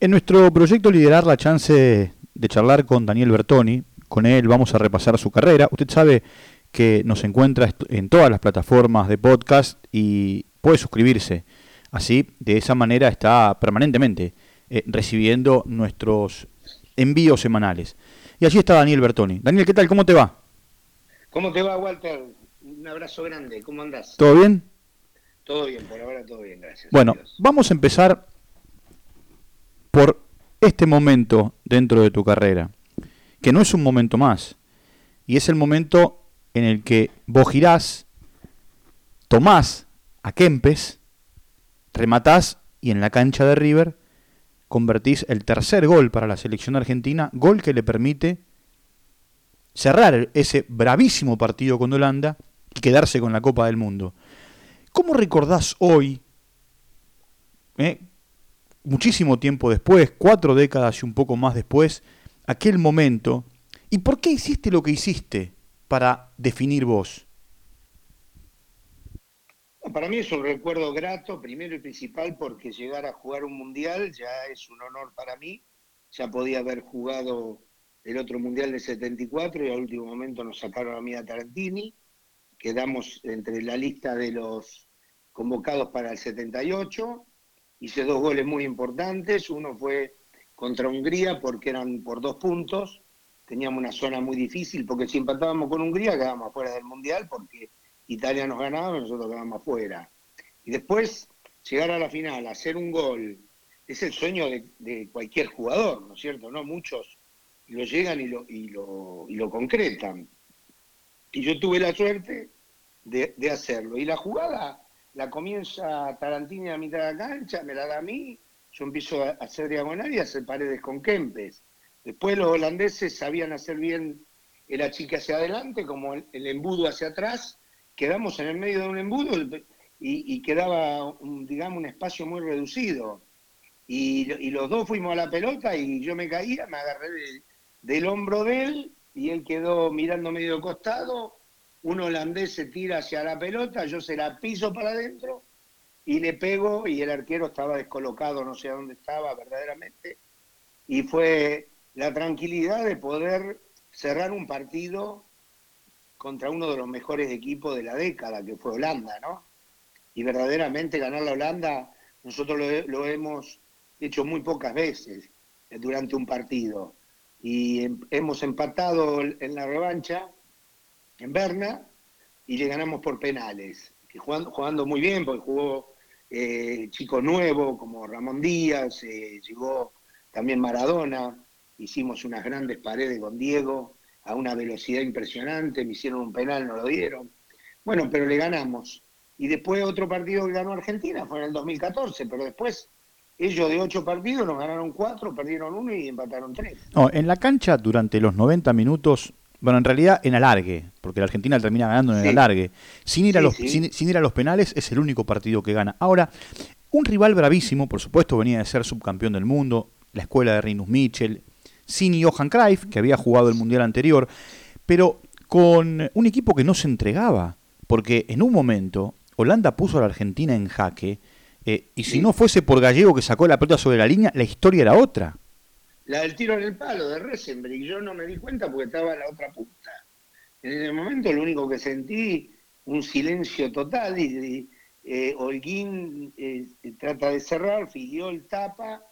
En nuestro proyecto Liderar la chance de charlar con Daniel Bertoni, con él vamos a repasar su carrera. Usted sabe que nos encuentra en todas las plataformas de podcast y puede suscribirse. Así, de esa manera está permanentemente eh, recibiendo nuestros envíos semanales. Y allí está Daniel Bertoni. Daniel, ¿qué tal? ¿Cómo te va? ¿Cómo te va, Walter? Un abrazo grande. ¿Cómo andás? ¿Todo bien? Todo bien, por ahora todo bien, gracias. Bueno, vamos a empezar por este momento dentro de tu carrera, que no es un momento más, y es el momento en el que vos girás, tomás a Kempes, rematás y en la cancha de River convertís el tercer gol para la selección argentina, gol que le permite cerrar ese bravísimo partido con Holanda y quedarse con la Copa del Mundo. ¿Cómo recordás hoy, eh, muchísimo tiempo después, cuatro décadas y un poco más después, aquel momento? ¿Y por qué hiciste lo que hiciste para definir vos? Para mí es un recuerdo grato, primero y principal, porque llegar a jugar un mundial ya es un honor para mí. Ya podía haber jugado el otro mundial de 74 y al último momento nos sacaron a mí a Tarantini. Quedamos entre la lista de los convocados para el 78. Hice dos goles muy importantes. Uno fue contra Hungría porque eran por dos puntos. Teníamos una zona muy difícil porque si empatábamos con Hungría quedábamos fuera del Mundial porque Italia nos ganaba y nosotros quedábamos afuera. Y después llegar a la final, hacer un gol, es el sueño de, cualquier jugador, ¿no es cierto? No muchos lo llegan y lo, y lo, y lo concretan. Y yo tuve la suerte de hacerlo. Y la jugada la comienza Tarantini a mitad de la cancha, me la da a mí, yo empiezo a hacer diagonal y a hacer paredes con Kempes. Después los holandeses sabían hacer bien el achique hacia adelante, como el, embudo hacia atrás, quedamos en el medio de un embudo y, quedaba, un, digamos, un espacio muy reducido. Y, los dos fuimos a la pelota y yo me caía, me agarré del hombro de él y él quedó mirando medio costado un holandés se tira hacia la pelota, yo se la piso para adentro y le pego y el arquero estaba descolocado, no sé dónde estaba verdaderamente. Y fue la tranquilidad de poder cerrar un partido contra uno de los mejores equipos de la década, que fue Holanda, ¿no? Y verdaderamente ganar la Holanda, nosotros lo, hemos hecho muy pocas veces durante un partido. Y hemos empatado en la revancha en Berna y le ganamos por penales, que jugando, jugando muy bien, porque jugó eh, chico nuevo como Ramón Díaz, eh, llegó también Maradona, hicimos unas grandes paredes con Diego a una velocidad impresionante, me hicieron un penal, no lo dieron. Bueno, pero le ganamos. Y después otro partido que ganó Argentina fue en el 2014, pero después ellos de ocho partidos nos ganaron cuatro, perdieron uno y empataron tres. No, en la cancha durante los 90 minutos bueno, en realidad en alargue, porque la Argentina termina ganando en el alargue. Sin ir, a los, Sin, ir a los penales es el único partido que gana. Ahora, un rival bravísimo, por supuesto, venía de ser subcampeón del mundo, la escuela de Rinus Mitchell, sin Johan Cruyff, que había jugado el Mundial anterior, pero con un equipo que no se entregaba, porque en un momento Holanda puso a la Argentina en jaque, eh, y si no fuese por Gallego que sacó la pelota sobre la línea, la historia era otra la del tiro en el palo de Resenbrick. Yo no me di cuenta porque estaba la otra punta. En ese momento lo único que sentí, un silencio total y, eh, Holguín eh, trata de cerrar, el tapa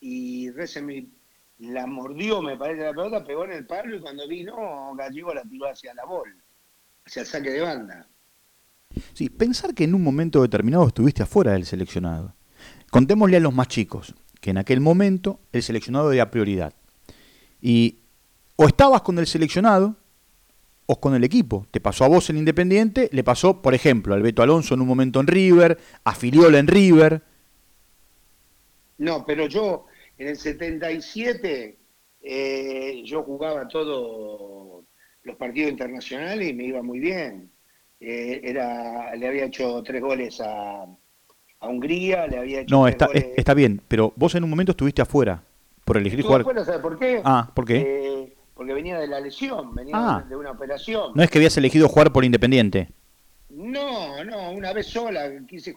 y Resenbrick la mordió, me parece, la pelota, pegó en el palo y cuando vino Gallego la tiró hacia la bola, hacia el saque de banda. Sí, pensar que en un momento determinado estuviste afuera del seleccionado. Contémosle a los más chicos que en aquel momento el seleccionado era prioridad. Y o estabas con el seleccionado o con el equipo. Te pasó a vos en Independiente, le pasó, por ejemplo, al Beto Alonso en un momento en River, a Filiola en River. No, pero yo en el 77 eh, yo jugaba todos los partidos internacionales y me iba muy bien. Eh, era, le había hecho tres goles a, a Hungría, le había hecho. No, está, está bien, pero vos en un momento estuviste afuera por elegir jugar. Afuera, ¿sabes por qué? Ah, ¿por qué? Eh, porque venía de la lesión, venía ah. de una operación. No es que habías elegido jugar por Independiente. No, no, una vez sola quise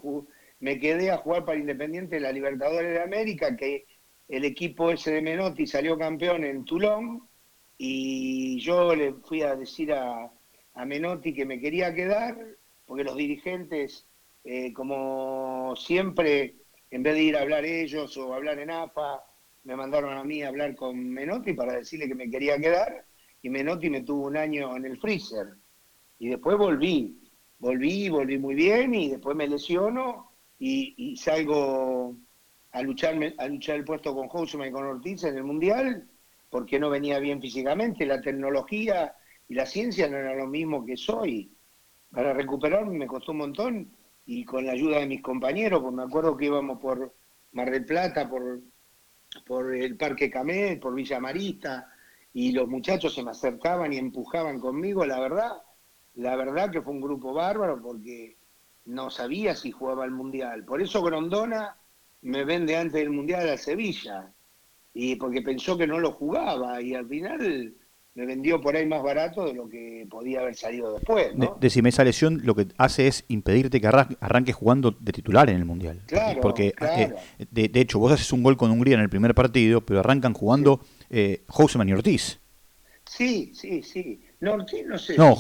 me quedé a jugar para Independiente de la Libertadores de América, que el equipo ese de Menotti salió campeón en Toulon y yo le fui a decir a, Menotti que me quería quedar porque los dirigentes, eh, como siempre, en vez de ir a hablar ellos o hablar en AFA, me mandaron a mí a hablar con Menotti para decirle que me quería quedar y Menotti me tuvo un año en el freezer. Y después volví, volví, volví muy bien y después me lesiono y, salgo a luchar, a luchar el puesto con Houseman y con Ortiz en el Mundial porque no venía bien físicamente. La tecnología y la ciencia no eran lo mismo que soy. Para recuperarme me costó un montón y con la ayuda de mis compañeros, pues me acuerdo que íbamos por Mar del Plata, por, por el Parque Camé, por Villa Marista, y los muchachos se me acercaban y empujaban conmigo, la verdad, la verdad que fue un grupo bárbaro porque no sabía si jugaba el Mundial. Por eso Grondona me vende antes del Mundial a Sevilla, y porque pensó que no lo jugaba, y al final me vendió por ahí más barato de lo que podía haber salido después. ¿no? decime, esa lesión lo que hace es impedirte que arranques jugando de titular en el Mundial. Claro, porque eh, de, hecho vos haces un gol con Hungría en el primer partido, pero arrancan jugando eh, y Ortiz. Sí, sí, sí. No, Ortiz no sé. No,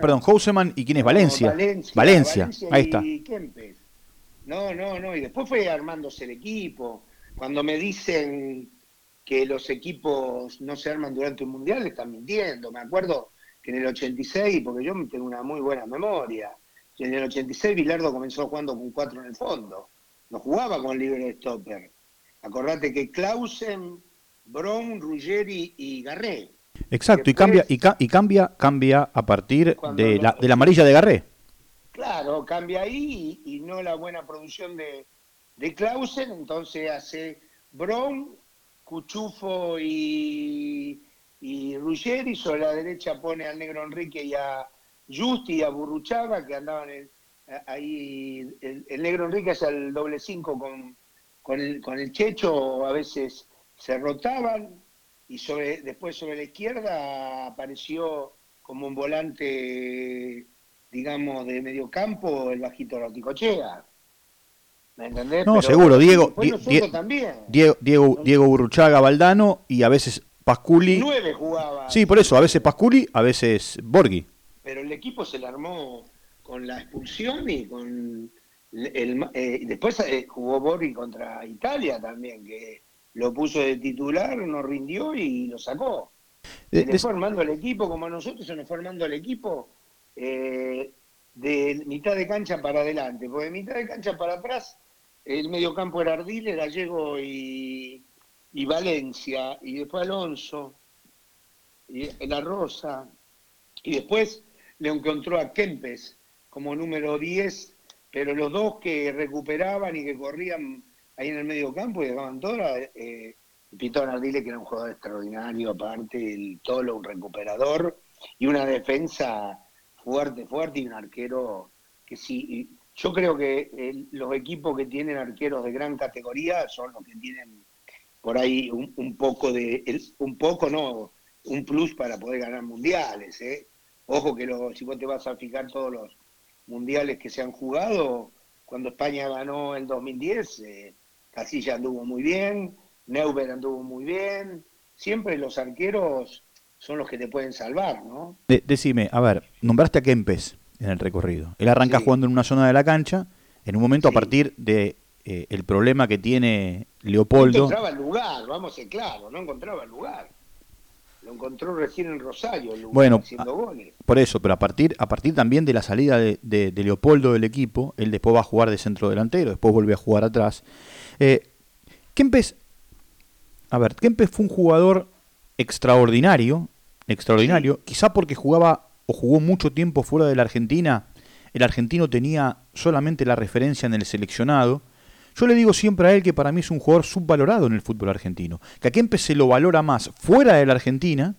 perdón, Houseman y quién es Valencia. Valencia, ahí está. No, no, no, y después fue armándose el equipo. Cuando me dicen que los equipos no se arman durante un mundial, están mintiendo. Me acuerdo que en el 86, porque yo tengo una muy buena memoria, en el 86 Bilardo comenzó jugando con cuatro en el fondo. No jugaba con libre stopper. Acordate que Clausen, Brown, Ruggeri y Garré. Exacto, y cambia, y, cambia, cambia a partir de la, de la amarilla de Garré. Claro, cambia ahí y, no la buena producción de, de Clausen, entonces hace Brown, Cuchufo y, y sobre la derecha pone al negro Enrique y a Justi y a Burruchaga, que andaban ahí, el, negro Enrique es el doble cinco con, con el Checho, a veces se rotaban, y sobre, después sobre la izquierda apareció como un volante, digamos, de medio campo el bajito Roticochea. ¿Me entendés? No, seguro, Diego, Diego, Diego, Diego Burruchaga, Valdano y a veces Pasculi. Nueve jugaba. Sí, por eso, a veces Pasculi, a veces Borghi. Pero el equipo se le armó con la expulsión y con el, eh, después eh, jugó Borghi contra Italia también, que lo puso de titular, no rindió y lo sacó. Se le fue armando el equipo, como a nosotros se nos fue armando el equipo eh, de mitad de cancha para adelante, porque de mitad de cancha para atrás el medio campo era Ardiles, Gallego y, y Valencia, y después Alonso, y La Rosa, y después le encontró a Kempes como número 10, pero los dos que recuperaban y que corrían ahí en el medio campo y dejaban todo, eh, Pito Nardile, que era un jugador extraordinario, aparte, el Tolo, un recuperador, y una defensa fuerte, fuerte, y un arquero que sí. Yo creo que los equipos que tienen arqueros de gran categoría son los que tienen por ahí un, poco de, un poco no, un plus para poder ganar mundiales. ¿eh? Ojo que lo, si vos te vas a fijar todos los mundiales que se han jugado, cuando España ganó en 2010, eh, Casilla anduvo muy bien, Neuber anduvo muy bien. Siempre los arqueros son los que te pueden salvar, ¿no? decime, a ver, nombraste a Kempes en el recorrido. Él arranca jugando en una zona de la cancha, en un momento a partir de eh, el problema que tiene Leopoldo. No encontraba el lugar, vamos a ser claros, no encontraba el lugar. Lo encontró recién en Rosario, el lugar, bueno, haciendo goles. Por eso, pero a partir, a partir también de la salida de, de, de, Leopoldo del equipo, él después va a jugar de centro delantero, después vuelve a jugar atrás. Eh, Kempes, a ver, Kempes fue un jugador extraordinario, extraordinario, quizá porque jugaba o jugó mucho tiempo fuera de la Argentina, el argentino tenía solamente la referencia en el seleccionado. Yo le digo siempre a él que para mí es un jugador subvalorado en el fútbol argentino, que a Kempes se lo valora más fuera de la Argentina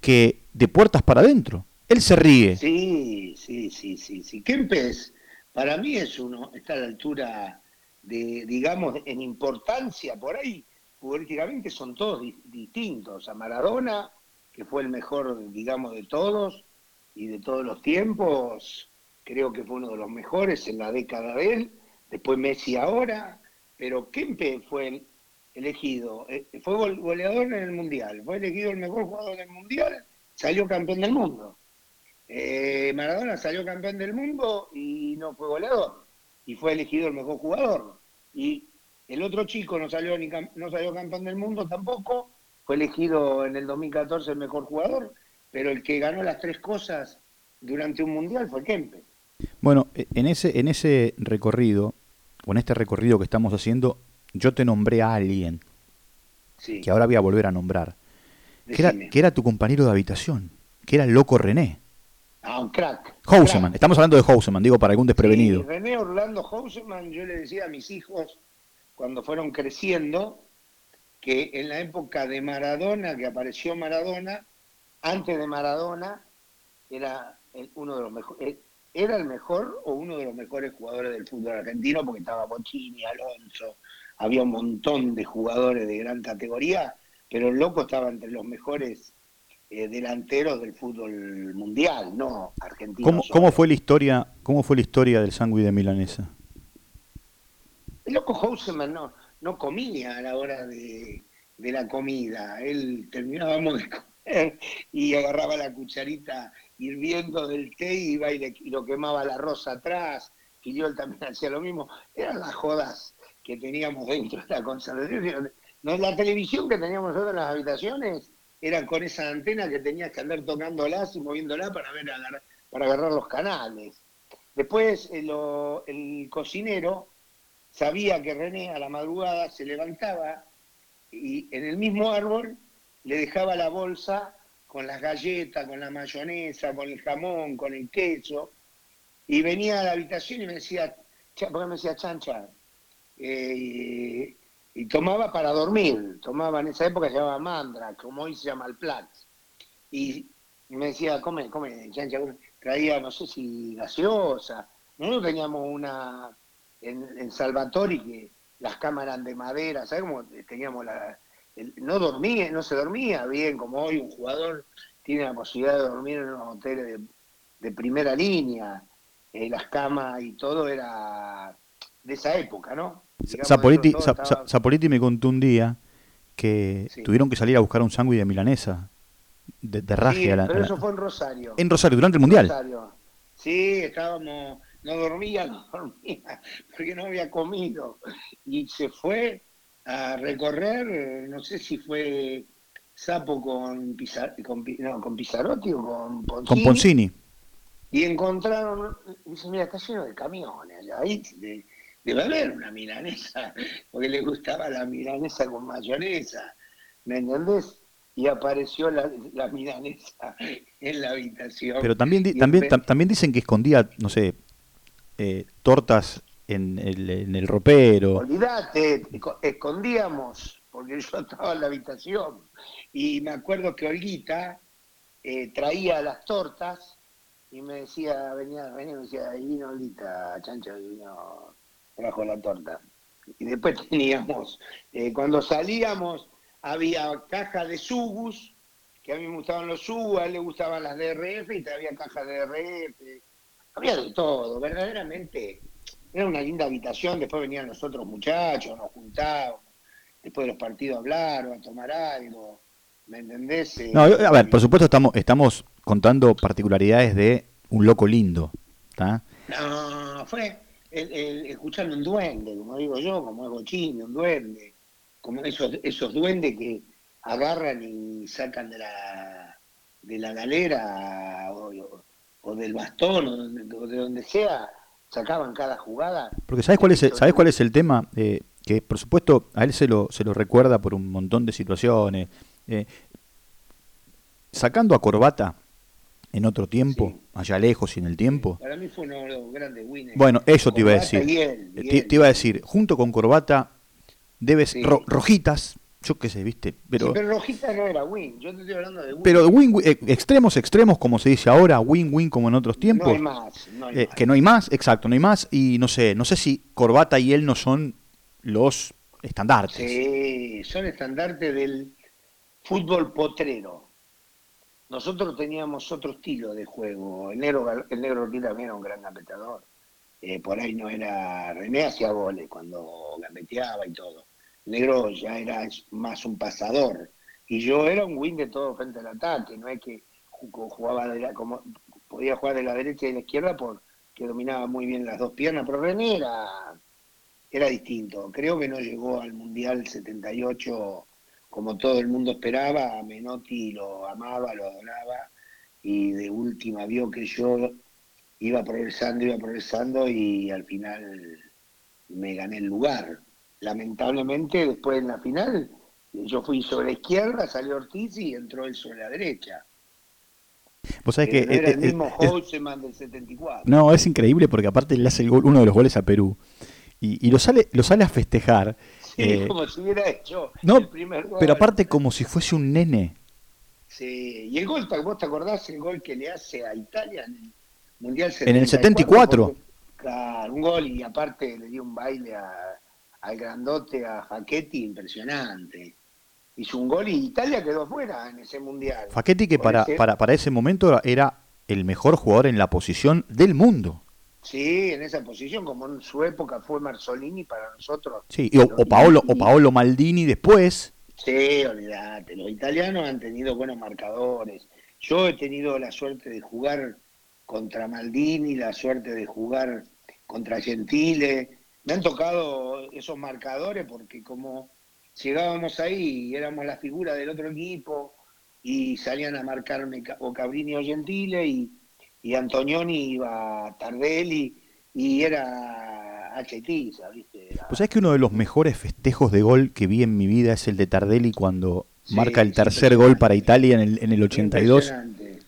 que de puertas para adentro. Él se ríe. Sí, sí, sí, sí, sí. Kempes para mí es uno, está a la altura de, digamos, en importancia por ahí, políticamente son todos distintos. A Maradona, que fue el mejor, digamos, de todos y de todos los tiempos, creo que fue uno de los mejores en la década de él, después Messi ahora, pero Kempe fue elegido, eh, fue goleador en el Mundial, fue elegido el mejor jugador del Mundial, salió campeón del mundo. Eh, Maradona salió campeón del mundo y no fue goleador, y fue elegido el mejor jugador. Y el otro chico no salió, ni no salió campeón del mundo tampoco, fue elegido en el 2014 el mejor jugador, pero el que ganó las tres cosas durante un mundial fue Kempe. Bueno, e, en ese, en ese recorrido, o en este recorrido que estamos haciendo, yo te nombré a alguien que ahora voy a volver a nombrar, que era, que era, tu compañero de habitación, que era el loco René. Ah, un crack. Houseman, estamos hablando de Houseman, digo para algún desprevenido. René Orlando Houseman, yo le decía a mis hijos cuando fueron creciendo que en la época de Maradona, que apareció Maradona, antes de Maradona, era uno de los mejores, eh, era el mejor o uno de los mejores jugadores del fútbol argentino, porque estaba Bochini, Alonso, había un montón de jugadores de gran categoría, pero el loco estaba entre los mejores eh, delanteros del fútbol mundial, no argentino. ¿Cómo, fue la historia, cómo fue la historia del sándwich de Milanesa? El loco Houseman no, no comía a la hora de, la comida. Él terminábamos de comer y agarraba la cucharita hirviendo del té y iba y, lo quemaba la rosa atrás. Y yo también hacía lo mismo. Eran las jodas que teníamos dentro de la conservación. La televisión que teníamos nosotros en las habitaciones era con esa antena que tenías que andar tocándolas y moviéndola para ver para agarrar los canales. Después eh, el cocinero sabía que René a la madrugada se levantaba y en el mismo árbol le dejaba la bolsa con las galletas, con la mayonesa, con el jamón, con el queso, y venía a la habitación y me decía, porque me decía chancha, eh, y, tomaba para dormir, tomaba en esa época se llamaba mandra, como hoy se llama el plat, y me decía, come, come, chancha, traía, no sé si gaseosa, nosotros teníamos una, en, en Salvatori que las cámaras de madera, ¿sabes cómo teníamos la... no dormía, no se dormía bien, como hoy un jugador tiene la posibilidad de dormir en unos hoteles de, primera línea, eh, las camas y todo era de esa época, ¿no? Sapoliti, me contó un día que tuvieron que salir a buscar un sándwich de milanesa, de, de raje. pero eso fue en Rosario. En Rosario, durante el Mundial. Sí, estábamos, no dormía, no dormía, porque no había comido. Y se fue a recorrer, no sé si fue Sapo con, con, no, con Pizarotti o con Poncini. Con Poncini. Y encontraron, dice, mira, está lleno de camiones ahí debe haber una milanesa, porque le gustaba la milanesa con mayonesa, ¿me entendés? Y apareció la, milanesa en la habitación. Pero también, también, también dicen que escondía, no sé, eh, tortas en el, en el ropero. Olvídate, escondíamos, porque yo estaba en la habitación. Y me acuerdo que Olguita eh, traía las tortas y me decía, venía, venía, me decía, ahí vino Olguita, chancha, vino trajo la torta. Y después teníamos, eh, cuando salíamos, había caja de sugus, que a mí me gustaban los sugus, a él le gustaban las DRF y había caja de DRF. Había de todo, verdaderamente. Era una linda habitación, después venían los otros muchachos, nos juntábamos, después de los partidos a hablar o a tomar algo. ¿Me entendés? No, a ver, por supuesto estamos, estamos contando particularidades de un loco lindo. No, fue, el, escuchando un duende, como digo yo, como es Bochini, un duende, como esos, esos duendes que agarran y sacan de la, de la galera o, del bastón o de, donde sea, sacaban cada jugada. Porque ¿sabes cuál es el, ¿sabes cuál es el tema? Eh, que por supuesto a él se lo, se lo recuerda por un montón de situaciones. Eh, sacando a Corbata, en otro tiempo, allá lejos y en el tiempo. Para mí fue uno de los grandes winners. Bueno, eso te iba a decir. te, iba a decir, junto con Corbata, debes rojitas, yo qué sé, viste, pero pero rojitas no era win, yo te estoy hablando de win. Pero win, eh, extremos extremos como se dice ahora, win win como en otros tiempos. No hay más, no hay eh, que no hay más, exacto, no hay más y no sé, no sé si Corbata y él no son los estandartes. Sí, son estandartes del fútbol potrero nosotros teníamos otro estilo de juego. El negro, el negro también era un gran gambeteador. Eh, por ahí no era. René hacía goles cuando gambeteaba y todo. Negro ya era más un pasador. Y yo era un win de todo frente al ataque, no es que jugaba de la, como podía jugar de la derecha y de la izquierda porque dominaba muy bien las dos piernas, pero René era, era distinto. Creo que no llegó al Mundial 78 como todo el mundo esperaba, Menotti lo amaba, lo adoraba y de última vio que yo iba progresando, iba progresando y al final me gané el lugar. Lamentablemente después en la final yo fui sobre la izquierda, salió Ortiz y entró él sobre la derecha. Vos sabés que no era el mismo Houseman del 74. No, es increíble porque aparte le hace el gol, uno de los goles a Perú y, y lo sale lo sale a festejar. Sí, eh, como si hubiera hecho no, el primer gol. Pero aparte como si fuese un nene. Sí, y el gol, ¿vos te acordás el gol que le hace a Italia en el Mundial 74? En el 74. claro, un gol y aparte le dio un baile a, al grandote, a Facchetti, impresionante. Hizo un gol y Italia quedó fuera en ese mundial. Facchetti que para, para, para ese momento era el mejor jugador en la posición del mundo. Sí, en esa posición, como en su época fue Marzolini para nosotros. Sí, o, o, Paolo, o Paolo Maldini después. Sí, olvídate, los italianos han tenido buenos marcadores. Yo he tenido la suerte de jugar contra Maldini, la suerte de jugar contra Gentile, me han tocado esos marcadores porque como llegábamos ahí y éramos la figura del otro equipo y salían a marcarme o Cabrini o Gentile y, y Antonioni iba Tardelli y era HT, ¿viste? Pues sabés que uno de los mejores festejos de gol que vi en mi vida es el de Tardelli cuando marca el tercer gol para Italia en el, en el 82. Impresionante.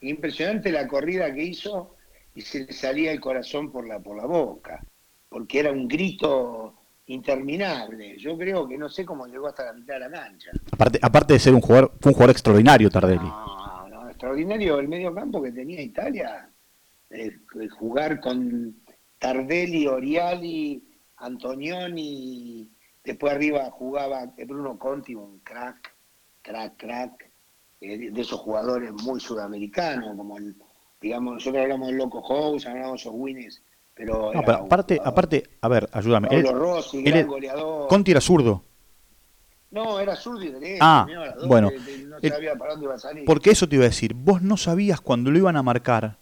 Impresionante la corrida que hizo y se le salía el corazón por la, por la boca porque era un grito interminable. Yo creo que no sé cómo llegó hasta la mitad de la cancha. Aparte, aparte de ser un jugador, fue un jugador extraordinario Tardelli. No, no, extraordinario el medio campo que tenía Italia. Eh, jugar con Tardelli, Oriali, Antonioni, después arriba jugaba Bruno Conti, un crack, crack, crack, eh, de esos jugadores muy sudamericanos, como el, digamos, nosotros hablamos del Loco House, hablamos de esos Winners pero, aparte, aparte, a ver, ayúdame. Pablo Rossi, gran goleador. Conti era zurdo. No, era zurdo y derecho. Ah, bueno. no sabía para dónde iba a salir. Porque eso te iba a decir, vos no sabías cuando lo iban a marcar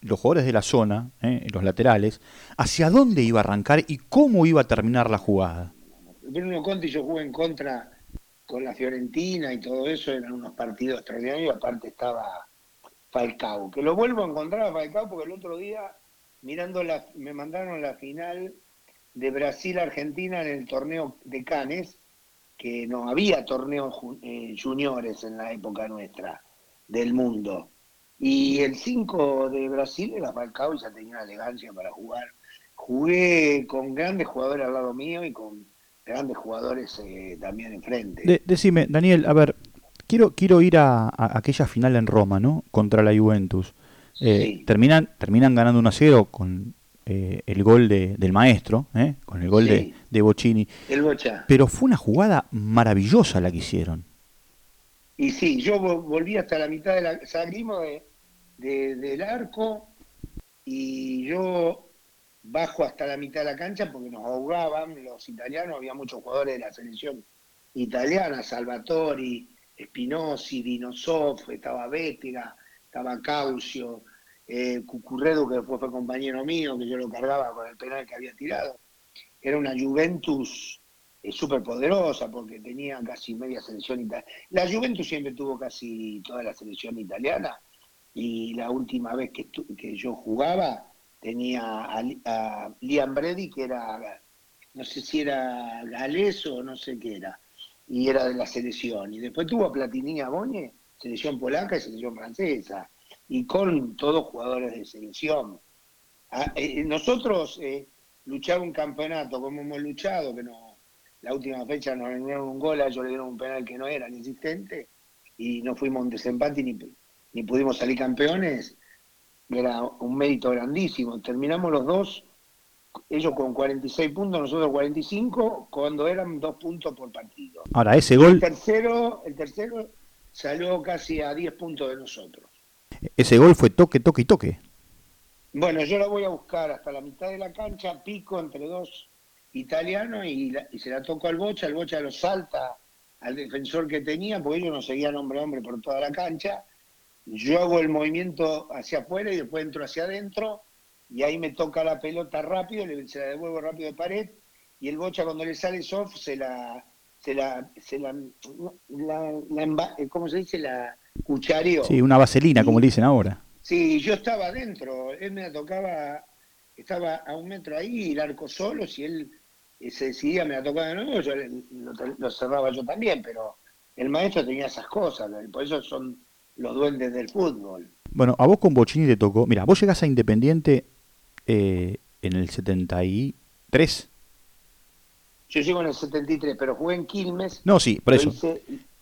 los jugadores de la zona, eh, los laterales, hacia dónde iba a arrancar y cómo iba a terminar la jugada. Bruno Conti yo jugué en contra con la Fiorentina y todo eso, eran unos partidos extraordinarios, y aparte estaba Falcao, que lo vuelvo a encontrar a Falcao porque el otro día mirando la, me mandaron la final de Brasil-Argentina en el torneo de Canes, que no había torneos eh, juniores en la época nuestra del mundo. Y el 5 de Brasil era Falcao y ya tenía una elegancia para jugar. Jugué con grandes jugadores al lado mío y con grandes jugadores eh, también enfrente. decime, Daniel, a ver, quiero, quiero ir a, a, aquella final en Roma, ¿no? Contra la Juventus. Eh, terminan, terminan ganando 1 a 0 con eh, el gol de, del maestro, ¿eh? con el gol de, de Bocini. El Pero fue una jugada maravillosa la que hicieron. Y sí, yo volví hasta la mitad de la. Salimos de, del arco y yo bajo hasta la mitad de la cancha porque nos ahogaban los italianos, había muchos jugadores de la selección italiana, Salvatori, Spinozzi, Dinosov, estaba Bétega, estaba Caucio, eh, Cucurredo, que después fue compañero mío, que yo lo cargaba con el penal que había tirado. Era una Juventus eh, súper poderosa porque tenía casi media selección italiana. La Juventus siempre tuvo casi toda la selección italiana y la última vez que, que yo jugaba tenía a, Liam Brady, que era, no sé si era galés o no sé qué era, y era de la selección. Y después tuvo a Platini a Boñe, selección polaca y selección francesa, y con todos jugadores de selección. Ah, eh, nosotros eh, luchar un campeonato como hemos luchado, que no la última fecha nos dieron un gol, a ellos le dieron un penal que no era ni existente, y no fuimos un desempate ni, ni pudimos salir campeones, era un mérito grandísimo. Terminamos los dos, ellos con 46 puntos, nosotros 45, cuando eran dos puntos por partido. Ahora, ese gol... El tercero, el tercero salió casi a 10 puntos de nosotros. Ese gol fue toque, toque y toque. Bueno, yo lo voy a buscar hasta la mitad de la cancha, pico entre dos italiano y, se la tocó al Bocha, el Bocha lo salta al defensor que tenía, porque ellos no seguían hombre a hombre por toda la cancha. Yo hago el movimiento hacia afuera y después entro hacia adentro y ahí me toca la pelota rápido, se la devuelvo rápido de pared y el Bocha cuando le sale soft se la, se la, se la, ¿cómo se dice? La cuchareó. Sí, una vaselina, como le dicen ahora. Sí, yo estaba adentro, él me la tocaba, estaba a un metro ahí, el arco solo, si él se decidía me la tocaba de nuevo, yo lo, cerraba yo también, pero el maestro tenía esas cosas, por eso son los duendes del fútbol. Bueno, a vos con Bochini te tocó, mira, vos llegás a Independiente eh, en el 73. Yo llego en el 73, pero jugué en Quilmes. No, sí, por eso.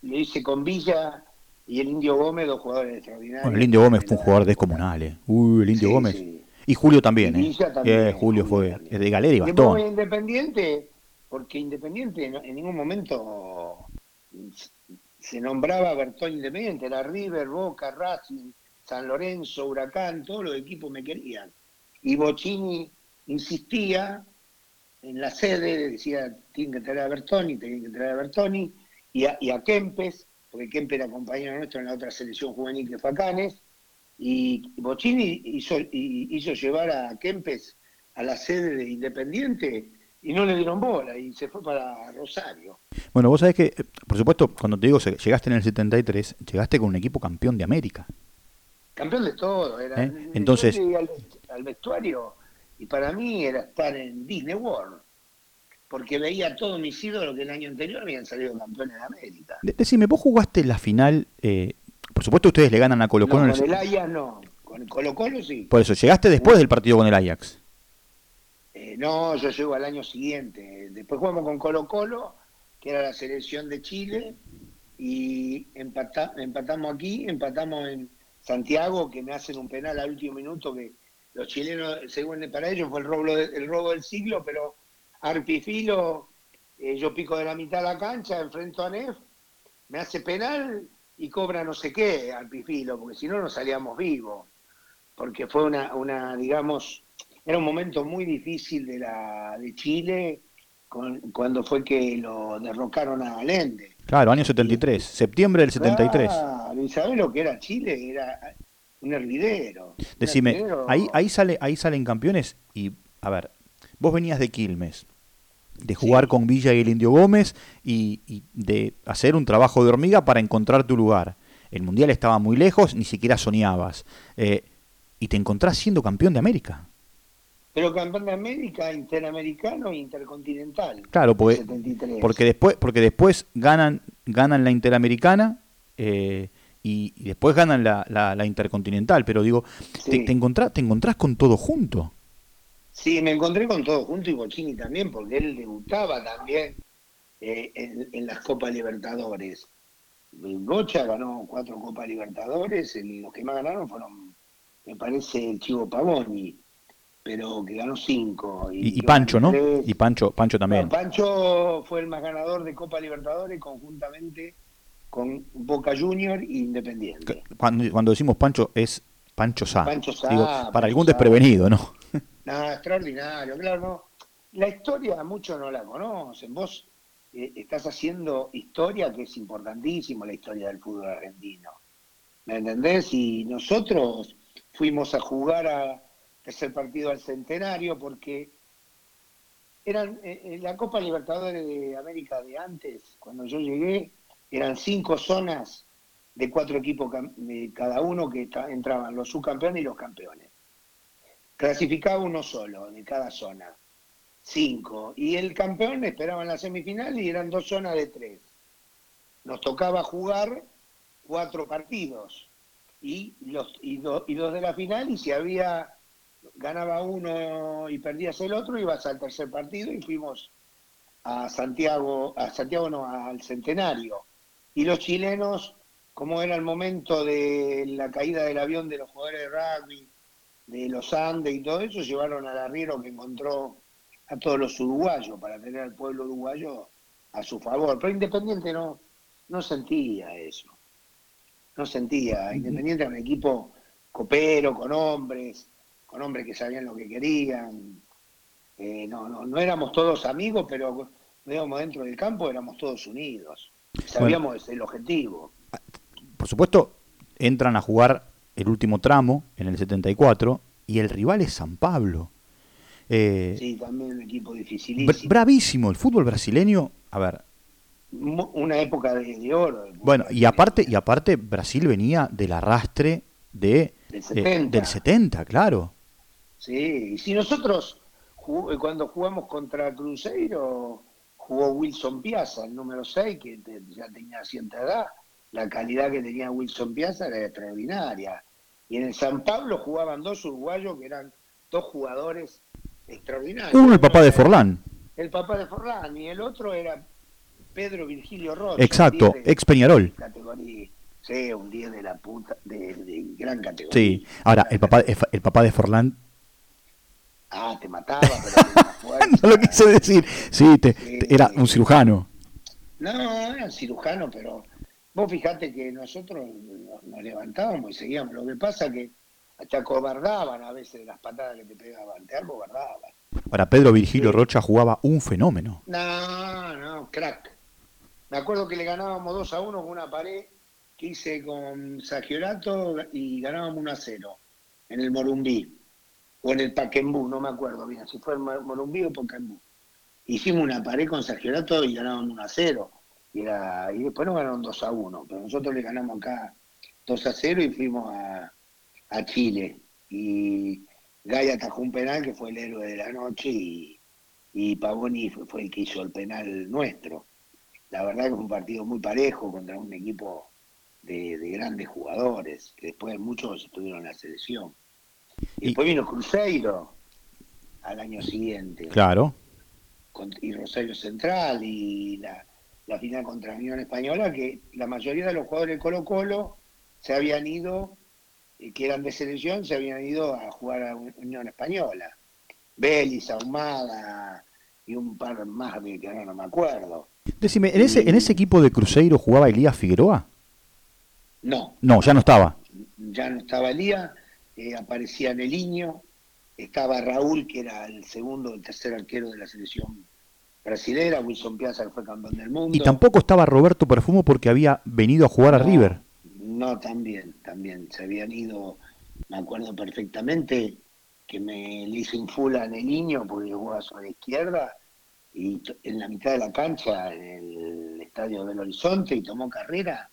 lo hice con Villa y el Indio Gómez, dos jugadores extraordinarios. Bueno, el Indio Gómez fue un jugador descomunal, eh. Uy, el Indio Gómez. Y Julio también, ¿eh? eh Julio fue de galera y bastón. Independiente, porque Independiente en ningún momento se nombraba Bertón Independiente, era River, Boca, Racing, San Lorenzo, Huracán, todos los equipos me querían. Y Bocini insistía en la sede, decía, tienen que traer a Bertoni, tienen que traer a Bertoni, y a, y a Kempes, porque Kempes era compañero nuestro en la otra selección juvenil que fue Canes, y Bocini hizo, hizo llevar a Kempes a la sede de Independiente y no le dieron bola y se fue para Rosario. Bueno, vos sabés que, por supuesto, cuando te digo llegaste en el 73, llegaste con un equipo campeón de América. Campeón de todo, era. ¿Eh? Entonces. Al, vestuario y para mí era estar en Disney World. Porque veía a todos mis ídolos que el año anterior habían salido campeones de América. decime, vos jugaste la final. Eh, por supuesto, ustedes le ganan a Colo Colo. No, con el Ajax no. Con Colo Colo sí. Por eso, llegaste después del partido con el Ajax. Eh, no, yo llego al año siguiente. Después jugamos con Colo Colo, que era la selección de Chile, y empatamos aquí, empatamos en Santiago, que me hacen un penal al último minuto, que los chilenos, según para ellos, fue el robo, el robo del siglo, pero Arpifilo, eh, yo pico de la mitad de la cancha, enfrento a Nef, me hace penal y cobra no sé qué Arpifilo, porque si no, no salíamos vivos. Porque fue una, una digamos, era un momento muy difícil de, la, de Chile cuando fue que lo derrocaron a Allende. Claro, año 73, septiembre del 73. ¿Y sabés lo que era Chile? Era un hervidero. Decime, Ahí, ahí, sale, ahí salen campeones y, a ver, vos venías de Quilmes, de jugar con Villa y el Indio Gómez y, de hacer un trabajo de hormiga para encontrar tu lugar. El Mundial estaba muy lejos, ni siquiera soñabas. Eh, y te encontrás siendo campeón de América. Pero campeón de América, interamericano e intercontinental. Claro, porque, porque después, porque después ganan, ganan la interamericana eh, y, después ganan la, la, intercontinental. Pero digo, te, te, encontrás, te encontrás con todo junto. Sí, me encontré con todo junto y Bochini también, porque él debutaba también eh, en, las Copas Libertadores. Bocha ganó cuatro Copas Libertadores, y los que más ganaron fueron, me parece, el Chivo Pavoni pero que ganó cinco. Y, Pancho, ¿no? Y Pancho, Pancho también. Pancho fue el más ganador de Copa Libertadores conjuntamente con Boca Junior e Independiente. Cuando, decimos Pancho es Pancho Sá. Pancho Sá para algún desprevenido, ¿no? Nada, extraordinario, claro, no. La historia muchos no la conocen. Vos eh, estás haciendo historia que es importantísimo, la historia del fútbol argentino. ¿Me entendés? Y nosotros fuimos a jugar a, el partido al centenario, porque eran eh, eh, la Copa Libertadores de América de antes, cuando yo llegué, eran cinco zonas de cuatro equipos cada uno que entraban los subcampeones y los campeones. Clasificaba uno solo de cada zona, cinco. Y el campeón esperaba en la semifinal y eran dos zonas de tres. Nos tocaba jugar cuatro partidos y, los, y, y dos de la final y si había ganaba uno y perdías el otro, ibas al tercer partido y fuimos a Santiago, a Santiago no, al Centenario. Y los chilenos, como era el momento de la caída del avión de los jugadores de rugby, de los Andes y todo eso, llevaron al arriero que encontró a todos los uruguayos para tener al pueblo uruguayo a su favor. Pero Independiente no, no sentía eso. No sentía. Independiente era un equipo copero, con hombres, con hombres que sabían lo que querían. Eh, no, no, no éramos todos amigos, pero digamos, dentro del campo éramos todos unidos. Sabíamos el objetivo. Por supuesto, entran a jugar el último tramo en el 74 y el rival es San Pablo. Eh, sí, también un equipo dificilísimo. bravísimo, el fútbol brasileño, a ver. Una época de, oro. Bueno, y aparte, y aparte Brasil venía del arrastre de, del, 70. del 70, claro. Sí, y si nosotros cuando jugamos contra Cruzeiro jugó Wilson Piazza, el número 6, que ya tenía cierta edad. La calidad que tenía Wilson Piazza era extraordinaria. Y en el San Pablo jugaban dos uruguayos que eran dos jugadores extraordinarios. Uno el papá de Forlán. El papá de Forlán y el otro era Pedro Virgilio Rocha. Exacto, ex Peñarol. sí, un 10 de la puta, de, gran categoría. Sí, ahora, el papá, el papá de Forlán Ah, te mataba, pero no lo quise decir. Sí, te, era un cirujano. No, era un cirujano, pero vos fijate que nosotros nos, levantábamos y seguíamos. Lo que pasa que hasta acobardaban a veces las patadas que te pegaban, te acobardaban. Para Pedro Virgilio Rocha jugaba un fenómeno. No, no, crack. Me acuerdo que le ganábamos 2 a 1 con una pared que hice con Sagiorato y ganábamos 1 a 0 en el Morumbí o en el Paquembú, no me acuerdo bien, si fue en Morumbí o Paquembú. Hicimos una pared con Sagiorato y ganamos 1 a 0. Y, después nos ganaron 2 a 1, pero nosotros le ganamos acá 2 a 0 y fuimos a, Chile. Y Gaya atajó un penal que fue el héroe de la noche y, y Pavoni fue, el que hizo el penal nuestro. La verdad que fue un partido muy parejo contra un equipo de, de grandes jugadores, que después muchos estuvieron en la selección. Y después vino Cruzeiro al año siguiente. Claro. y Rosario Central y la, final contra la Unión Española, que la mayoría de los jugadores de Colo Colo se habían ido, eh, que eran de selección, se habían ido a jugar a Unión Española. Belis, Ahumada y un par más de que ahora no me acuerdo. Decime, ¿en ese, ¿en ese equipo de Cruzeiro jugaba Elías Figueroa? No. No, ya no estaba. Ya no estaba Elías eh, aparecía Neliño, estaba Raúl, que era el segundo, el tercer arquero de la selección brasilera, Wilson Piazza, que fue campeón del mundo. Y tampoco estaba Roberto Perfumo porque había venido a jugar a River. No, también, también. Se habían ido, me acuerdo perfectamente, que me le hice un full a Neliño porque jugaba sobre la izquierda y en la mitad de la cancha, en el estadio del Horizonte, y tomó carrera.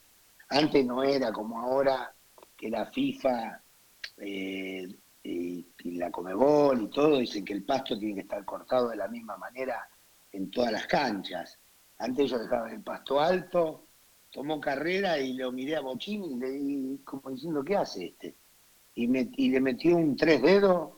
Antes no era como ahora que la FIFA eh, y, la Comebol y todo dicen que el pasto tiene que estar cortado de la misma manera en todas las canchas. Antes ellos dejaban el pasto alto, tomó carrera y lo miré a Bochín y le di como diciendo, ¿qué hace este? Y, le metió un tres dedos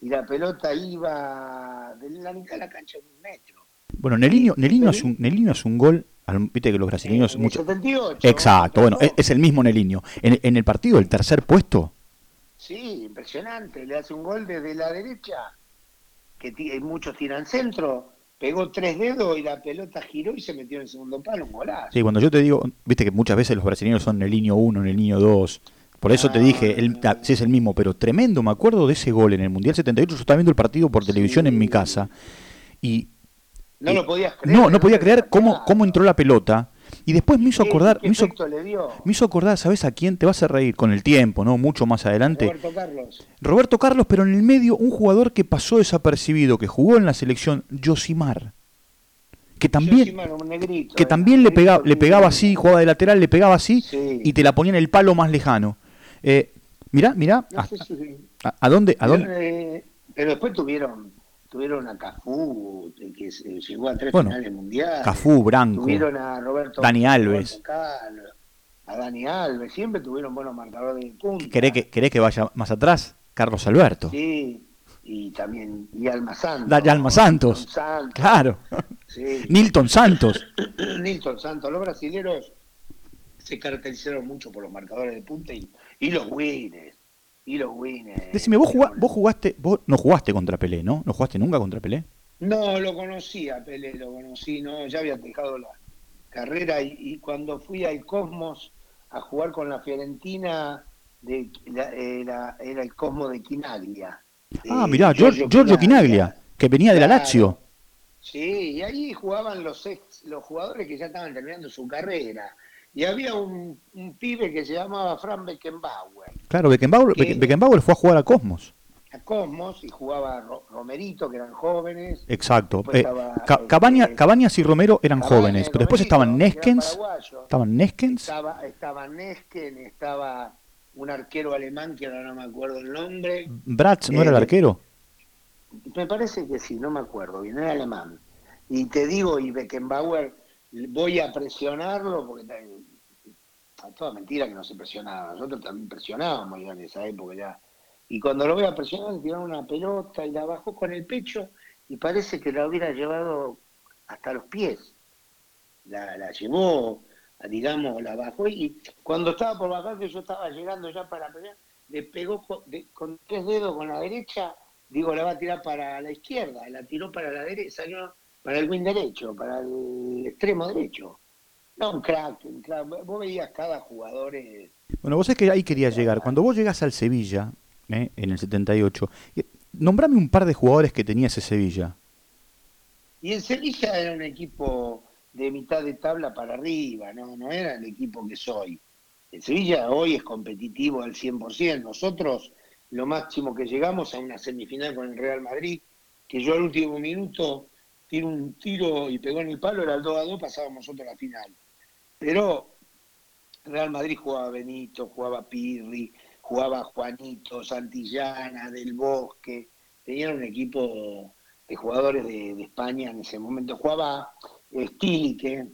y la pelota iba de la mitad de la cancha en un metro. Bueno, Nelino, Nelino, es, un, es un gol Viste que los brasileños... mucho... 78, Exacto, bueno, es, el mismo Nelino. En, en, el partido, el tercer puesto, Sí, impresionante. Le hace un gol desde la derecha, que muchos tiran centro, pegó tres dedos y la pelota giró y se metió en el segundo palo, un golazo. Sí, cuando yo te digo, viste que muchas veces los brasileños son en el niño 1, en el niño 2. Por eso te dije, el, ah. sí es el mismo, pero tremendo, me acuerdo de ese gol en el Mundial 78, yo estaba viendo el partido por televisión en mi casa y... No lo podías creer. No, no podía creer cómo, cómo entró la pelota y después me hizo acordar, me hizo, me hizo acordar, ¿sabes a quién? Te vas a reír con el tiempo, ¿no? Mucho más adelante. Roberto Carlos. Roberto Carlos, pero en el medio un jugador que pasó desapercibido, que jugó en la selección, Yosimar. Que también, que eh, también le, pegaba, le pegaba así, jugaba de lateral, le pegaba así y te la ponía en el palo más lejano. Eh, mirá, mirá, a, dónde? A dónde? Eh, pero después tuvieron tuvieron a Cafú, que llegó a tres finales mundiales. Cafú, Branco. Tuvieron a Roberto. Dani Alves. a Dani Alves. Siempre tuvieron buenos marcadores de punta. ¿Querés que, ¿Querés que vaya más atrás? Carlos Alberto. Sí. Y también, y Alma Santos. Y Alma Santos. Claro. Sí. Nilton Santos. Nilton Santos. Los brasileños se caracterizaron mucho por los marcadores de punta y, y los winners y los winners. Decime, vos, vos jugaste, vos no jugaste contra Pelé, ¿no? ¿No jugaste nunca contra Pelé? No, lo conocí a Pelé, lo conocí, no, ya había dejado la carrera y, cuando fui al Cosmos a jugar con la Fiorentina, de, era, el Cosmos de Quinaglia. ah, mirá, Giorgio, Quinaglia. que venía de la. Lazio. Sí, y ahí jugaban los ex- los jugadores que ya estaban terminando su carrera. Y había un, un pibe que se llamaba Fran Beckenbauer, Claro, Beckenbauer, Que- Becken- Beckenbauer fue a jugar a Cosmos. a Cosmos, y jugaba Ro- Romerito, que eran jóvenes. Exacto. Eh, estaba, Cabaña- Cabañas y Romero eran jóvenes, pero después estaban Neskens, estaban Neskens, Estaba, estaba Nesken, estaba un arquero alemán que ahora no me acuerdo el nombre. Bratz, ¿no era el Eh, arquero? Me parece que sí, no me acuerdo bien, era alemán. Y te digo, y Beckenbauer, voy a presionarlo, porque a toda mentira que no se presionaba. Nosotros también presionábamos ya en esa época ya. Y cuando lo voy a presionar, le tiraron una pelota y la bajó con el pecho y parece que la hubiera llevado hasta los pies. La, la llevó, digamos, la bajó y cuando estaba por bajar, que yo estaba llegando ya para pelear, le pegó con, de- con tres dedos con la derecha, digo, la va a tirar para la izquierda, la tiró para la derecha, salió para el wing derecho, para el extremo derecho. No, un crack, un crack. Vos veías cada jugador. eh, Bueno, vos sabés que ahí quería llegar. Cuando vos llegas al Sevilla, eh, en el 78, eh, nombrame un par de jugadores que tenía ese Sevilla. Y el Sevilla era un equipo de mitad de tabla para arriba, no, no era el equipo que soy. El Sevilla hoy es competitivo al 100%. Nosotros lo máximo que llegamos a una semifinal con el Real Madrid, que yo al último minuto tiro un tiro y pegó en el palo, era el 2 a 2, pasábamos nosotros a la final. Pero Real Madrid jugaba Benito, jugaba Pirri, jugaba Juanito, Santillana, Del Bosque, tenían un equipo de jugadores de, de España en ese momento. Jugaba eh, Stilike,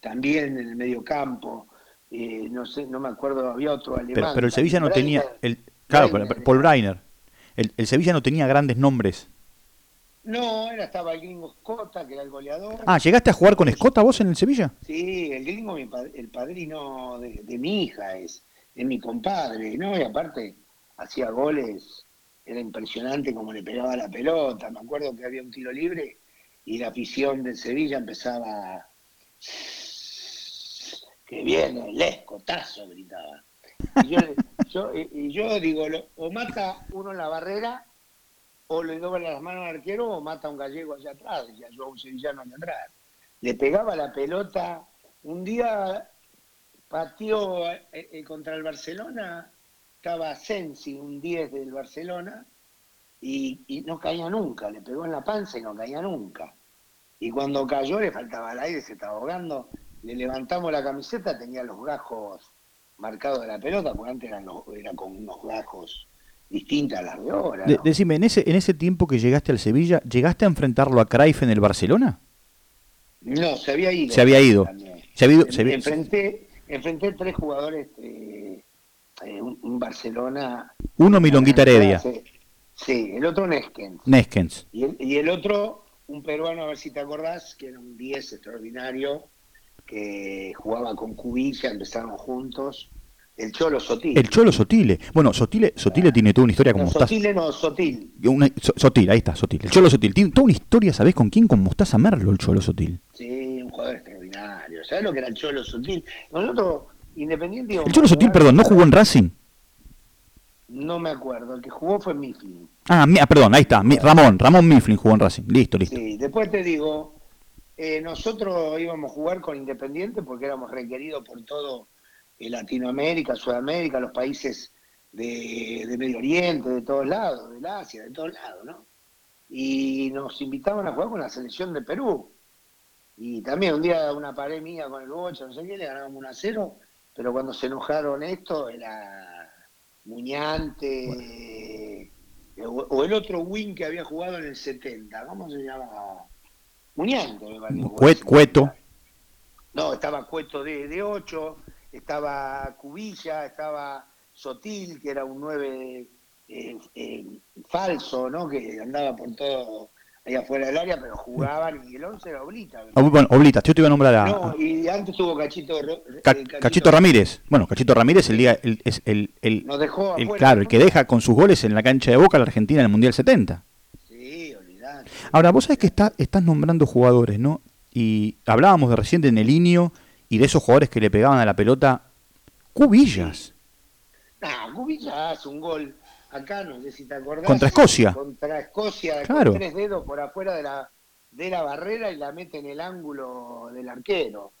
también en el medio campo, eh, no sé, no me acuerdo, había otro alemán. Pero, pero el Sevilla no Breiner, tenía. El, claro, Breiner. Paul Breiner. El, el Sevilla no tenía grandes nombres. No, era, estaba el gringo Scota, que era el goleador. Ah, ¿llegaste a jugar con Escota vos en el Sevilla? Sí, el gringo, el padrino de, de mi hija es, es mi compadre, ¿no? Y aparte hacía goles, era impresionante como le pegaba la pelota. Me acuerdo que había un tiro libre y la afición del Sevilla empezaba. Que viene, el escotazo, gritaba. Y yo, yo- y- y yo digo, lo- o mata uno en la barrera, o le dobla las manos al arquero, o mata a un gallego allá atrás, yo a un sevillano allá atrás le pegaba la pelota. Un día pateó eh, eh, contra el Barcelona, estaba Sensi, un 10 del Barcelona, y, y no caía nunca, le pegó en la panza y no caía nunca. Y cuando cayó le faltaba el aire, se estaba ahogando, le levantamos la camiseta, tenía los gajos marcados de la pelota, porque antes los, era con unos gajos distintos a las de ahora. Decime, en ese, en ese tiempo que llegaste al Sevilla, ¿llegaste a enfrentarlo a Cruyff en el Barcelona? No, se había ido. Se había ido. Se había ido- se había- enfrenté, enfrenté tres jugadores, eh, eh, un, un Barcelona. Uno Milonguita Heredia, Sí, sí, el otro Neskens. Neskens. Y el, y el otro, un peruano, a ver si te acordás, que era un 10 extraordinario, que jugaba con Cubilla, empezaron juntos. El Cholo Sotil. El Cholo Sotile. Bueno, Sotile, Sotile tiene toda una historia como no, mostaza. Sotile no, Sotil. Una- So- Sotil, ahí está, Sotil. El Cholo Sotil. Tiene toda una historia, ¿sabés con quién? Con Mostaza Merlo, el Cholo Sotil. Sí, un jugador extraordinario. ¿Sabes lo que era el Cholo Sotil? Nosotros, Independiente. El Cholo Sotil, perdón, ¿no jugó en Racing? No me acuerdo, el que jugó fue Mifflin. Ah, mi- ah, perdón, ahí está. mi- Ramón, Ramón Mifflin jugó en Racing. Listo, listo. Sí, después te digo, eh, nosotros íbamos a jugar con Independiente porque éramos requeridos por todo Latinoamérica, Sudamérica, los países de, de Medio Oriente, de todos lados, del Asia, de todos lados, ¿no? Y nos invitaban a jugar con la selección de Perú. Y también un día una pared mía con el Bocha, no sé qué, le ganábamos 1 a 0, pero cuando se enojaron esto era Muñante, eh, o, o el otro win que había jugado en el 70, ¿cómo se llama? Muñante, me Cueto. 70. No, estaba Cueto de, de 8, estaba Cubilla, estaba Sotil, que era un 9 eh, eh, falso, ¿no? Que andaba por todo ahí afuera del área, pero jugaban y el 11 era Oblita. Ah, bueno, Oblita, yo te iba a nombrar a, no, y antes tuvo Cachito, eh, Cachito Ramírez. Bueno, Cachito Ramírez el día, el- es el, el- Nos dejó el- claro, el que deja con sus goles en la cancha de Boca a la Argentina en el Mundial 70. Sí, olvidate. Ahora, vos sabés que está, estás nombrando jugadores, ¿no? Y hablábamos de recién de Nelinho y de esos jugadores que le pegaban a la pelota. Cubillas. Nah, Cubilla hace un gol acá, no sé si te acordás. Contra Escocia. Contra Escocia, Claro. con tres dedos por afuera de la, de la barrera y la mete en el ángulo del arquero.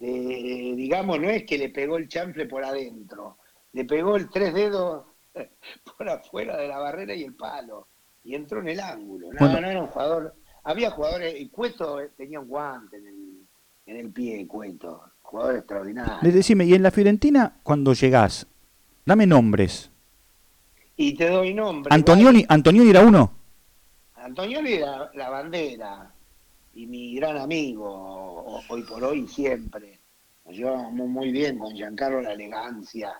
Eh, digamos, no es que le pegó el chanfle por adentro, le pegó el tres dedos por afuera de la barrera y el palo. Y entró en el ángulo. No, Bueno. no era un jugador. Había jugadores, y Cueto tenía un guante en el, en el pie, Cueto. Jugador extraordinario. Decime, y en la Fiorentina, cuando llegás, dame nombres. Y te doy nombre. Antonioni, Antonioni era uno. Antonioni era la bandera y mi gran amigo, ho- hoy por hoy y siempre. Nos llevábamos muy bien con Giancarlo, la elegancia,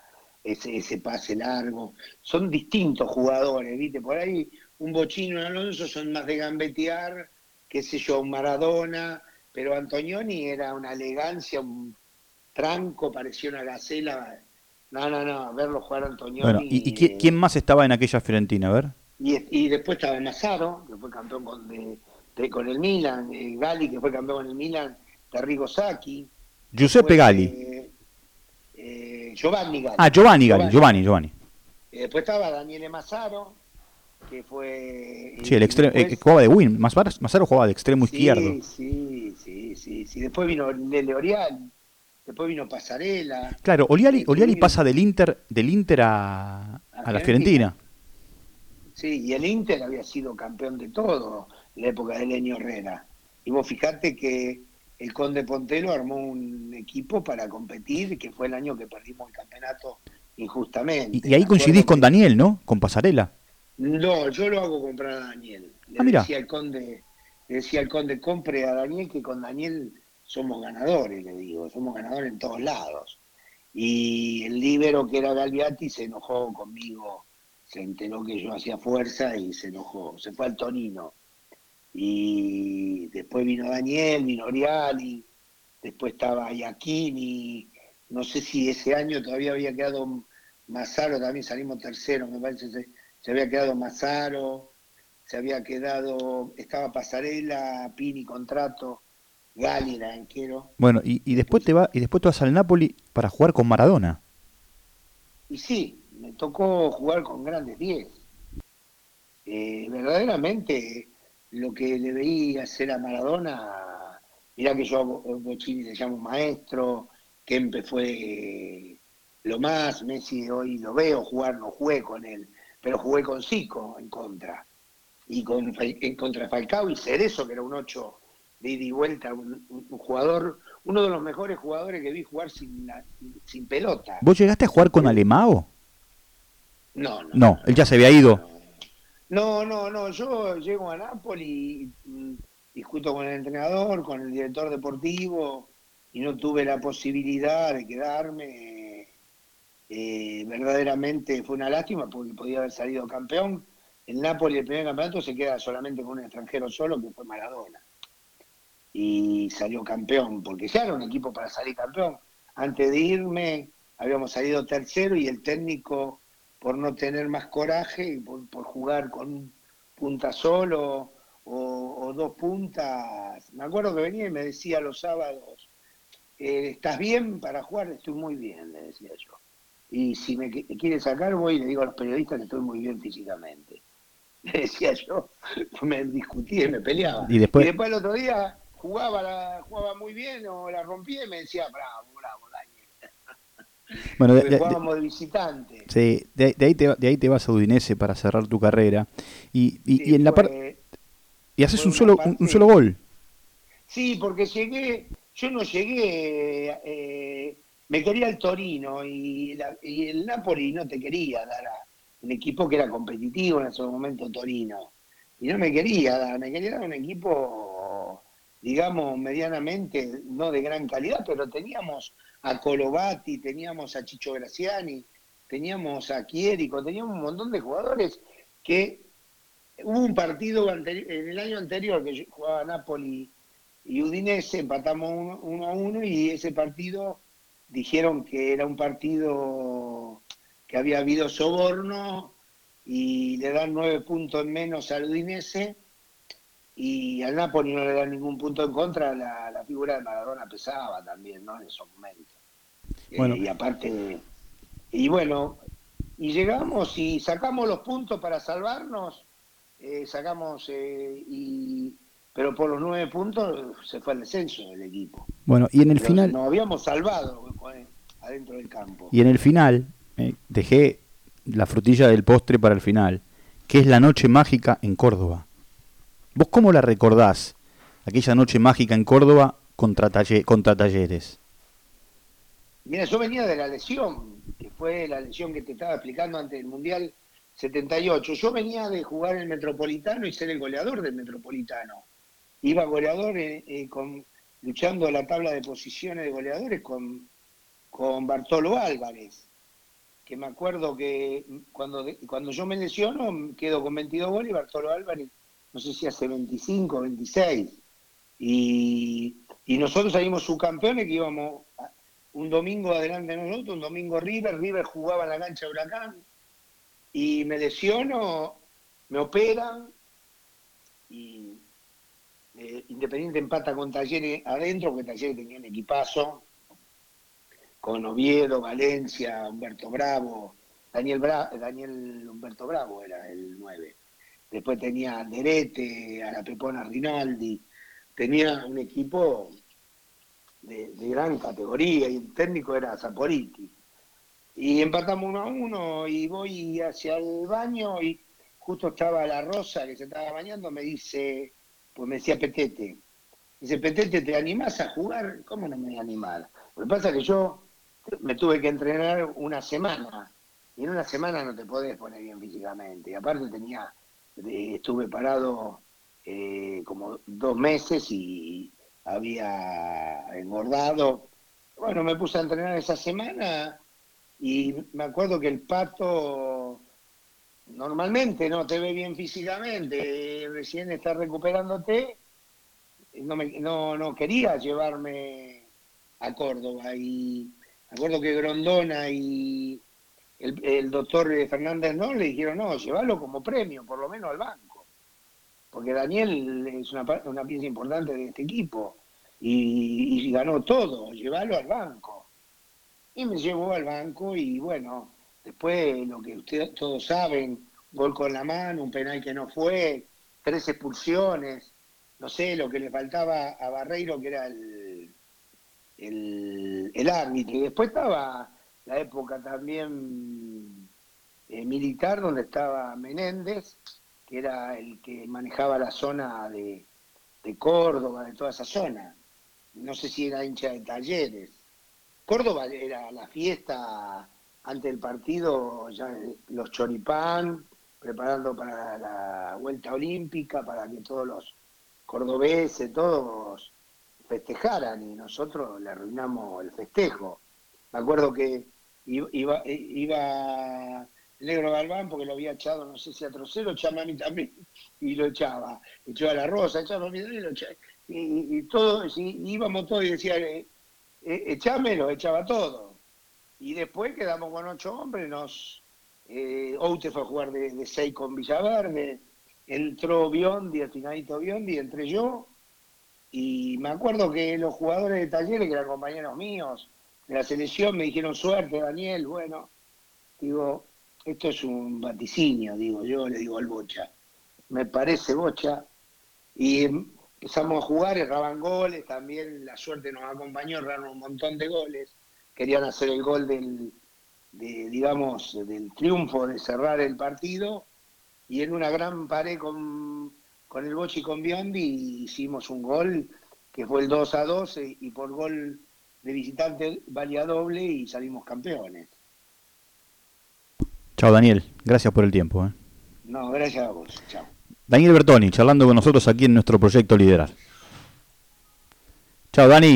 ese, ese pase largo. Son distintos jugadores, ¿viste? Por ahí un Bochino y Alonso son más de gambetear, qué sé yo, un Maradona, pero Antonioni era una elegancia, un tranco, parecía una gacela. No, no, no, verlo jugar a Antonioni. Bueno, ¿y, y qui- quién más estaba en aquella Fiorentina? A ver. Y, y después estaba Mazzaro, que fue campeón con, de- de- con el Milan, eh, Gali, que fue campeón con el Milan, Terrigo Sacchi. Giuseppe Después, Gali. eh, eh, Giovanni Gali. Ah, Giovanni Gali, Giovanni, Giovanni. Eh, después estaba Daniele Mazzaro, que fue... Sí, el extremo, eh, jugaba de win. Mazaro, jugaba de extremo izquierdo. Sí, sí, sí, sí. Después vino Lele Orial, después vino Pasarela. Claro, Oliali, Sí, Oliali pasa del Inter, del Inter a, a la Fiorentina. Sí, y el Inter había sido campeón de todo en la época de Lenio Herrera. Y vos fijate que el Conde Pontelo armó un equipo para competir, que fue el año que perdimos el campeonato injustamente. Y, y ahí coincidís con Daniel, ¿no? Con Pasarela. No, yo lo hago comprar a Daniel. Le Ah, decía al Conde, le decía al Conde, compre a Daniel, que con Daniel somos ganadores, le digo, somos ganadores en todos lados. Y el líbero que era Galviati se enojó conmigo, se enteró que yo hacía fuerza y se enojó, se fue al Torino. Y después vino Daniel, vino Oriali, después estaba Iacchini, no sé si ese año todavía había quedado Mazzaro, también salimos tercero, me parece, se, había quedado Mazzaro, se había quedado, estaba Pasarela, Pini contrato, Gali era arquero. Bueno, y, y después te va, y después te vas al Napoli para jugar con Maradona. Y sí, me tocó jugar con grandes 10. Eh, verdaderamente lo que le veía hacer a Maradona, mirá que yo a Bo- Bochini le llamo maestro, Kempe fue lo más, Messi hoy lo veo jugar, no jugué con él, pero jugué con Zico en contra. Y con, en contra Falcao y Cerezo, que era un 8 de ida y vuelta, un, un- un jugador, uno de los mejores jugadores que vi jugar sin, la- sin pelota. ¿Vos llegaste a jugar con Alemao? No, no. No, él ya se había ido. No, no, no. Yo llego a Nápoles y mm, discuto con el entrenador, con el director deportivo y no tuve la posibilidad de quedarme. Eh, verdaderamente fue una lástima porque podía haber salido campeón. El Nápoles, el primer campeonato, se queda solamente con un extranjero solo, que fue Maradona. Y salió campeón, porque ya era un equipo para salir campeón. Antes de irme, habíamos salido tercero y el técnico por no tener más coraje, y por, jugar con un punta solo o, o dos puntas. Me acuerdo que venía y me decía los sábados, eh, ¿estás bien para jugar? Estoy muy bien, le decía yo. Y si me qui- quiere sacar, voy y le digo a los periodistas que estoy muy bien físicamente. Le decía yo, me discutía y me peleaba. Y después- el otro día jugaba, la, jugaba muy bien o la rompía y me decía, bravo, bravo, Daniel. Bueno, de, de- de- jugábamos de visitante. sí, de- de ahí te, de ahí te vas a Udinese para cerrar tu carrera. Y, y, Sí, y en la fue- par- y haces un solo, parte- un solo gol. Sí, porque llegué, yo no llegué, eh, me quería el Torino y, el Napoli no te quería dar a un equipo que era competitivo en ese momento Torino. Y no me quería dar, me quería dar un equipo, digamos, medianamente, no de gran calidad, pero teníamos a Colovati, teníamos a Chicho Graciani, teníamos a Chierico, teníamos un montón de jugadores que hubo un partido en el año anterior que jugaba Napoli y Udinese, empatamos uno, uno a uno y ese partido dijeron que era un partido que había habido soborno y le dan nueve puntos menos al Udinese y al Napoli no le dan ningún punto en contra, la, la figura de Maradona pesaba también, ¿no? En esos momentos. Eh, Bueno. y aparte, y bueno, y llegamos y sacamos los puntos para salvarnos, eh, sacamos, eh, y, pero por los nueve puntos se fue al descenso del equipo. Bueno, y en el final... Nos habíamos salvado adentro del campo. Y en el final, dejé la frutilla del postre para el final, que es la noche mágica en Córdoba. ¿Vos cómo la recordás, aquella noche mágica en Córdoba contra, contra Talleres? Mira, yo venía de la lesión, que fue la lesión que te estaba explicando antes del Mundial 78. Yo venía de jugar en el Metropolitano y ser el goleador del Metropolitano. Iba goleador eh, con, luchando la tabla de posiciones de goleadores con, con Bartolo Álvarez, que me acuerdo que cuando, cuando yo me lesiono quedo con 22 goles y Bartolo Álvarez, no sé si hace 25, 26. Y, y nosotros salimos subcampeones que íbamos un domingo adelante de nosotros, un domingo River, River jugaba en la cancha de Huracán y me lesiono, me operan y eh, Independiente empata con Talleres adentro, porque Talleres tenía un equipazo con Oviedo, Valencia, Humberto Bravo, Daniel, Daniel Humberto Bravo era el 9. Después tenía Derete, a la Pepona Rinaldi, tenía un equipo de, gran categoría y el técnico era Zaporiti. Y empatamos uno a uno y voy hacia el baño y justo estaba la Rosa que se estaba bañando, me dice, pues me decía Petete, dice, Petete, ¿te animás a jugar? ¿Cómo no me voy a animar? Lo que pasa es que yo me tuve que entrenar una semana y en una semana no te podés poner bien físicamente. Y aparte tenía, estuve parado eh, como dos meses y había engordado. Bueno, me puse a entrenar esa semana y me acuerdo que el pato normalmente no te ve bien físicamente, recién está recuperándote, no, me, no, no quería llevarme a Córdoba. Y me acuerdo que Grondona y el, doctor Fernández no le dijeron, no, llévalo como premio, por lo menos al banco, porque Daniel es una, una pieza importante de este equipo. Y, ganó todo, llevarlo al banco. Y me llevó al banco y bueno, después lo que ustedes todos saben, gol con la mano, un penal que no fue, tres expulsiones, no sé, lo que le faltaba a Barreiro que era el, el, árbitro. Y después estaba la época también eh, militar donde estaba Menéndez, que era el que manejaba la zona de, de Córdoba, de toda esa zona no sé si era hincha de talleres. Córdoba era la fiesta antes del partido, ya los choripán, preparando para la vuelta olímpica, para que todos los cordobeses, todos festejaran y nosotros le arruinamos el festejo. Me acuerdo que iba, iba el negro Galván porque lo había echado, no sé si a Trocero, echaba a mí también, y lo echaba. Echaba a la Rosa, echaba a mí y lo echaba y, todo, íbamos todos y decía, eh, eh, echámelo, echaba todo. Y después quedamos con ocho hombres, nos eh, Oute fue a jugar de, seis con Villaverde, entró Biondi, el finalito Biondi, entré yo, y me acuerdo que los jugadores de talleres, que eran compañeros míos de la selección, me dijeron suerte, Daniel, bueno, digo, esto es un vaticinio, digo, yo le digo al Bocha, me parece Bocha, y empezamos a jugar, erraban goles, también la suerte nos acompañó, erraron un montón de goles, querían hacer el gol del, digamos, del triunfo, de cerrar el partido, y en una gran pared con, con el Bochi y con Biondi hicimos un gol que fue el 2 a 2 y por gol de visitante valía doble y salimos campeones. Chao Daniel, gracias por el tiempo. ¿eh? No, gracias a vos, chao. Daniel Bertoni, charlando con nosotros aquí en nuestro proyecto Liderar. Chao, Dani.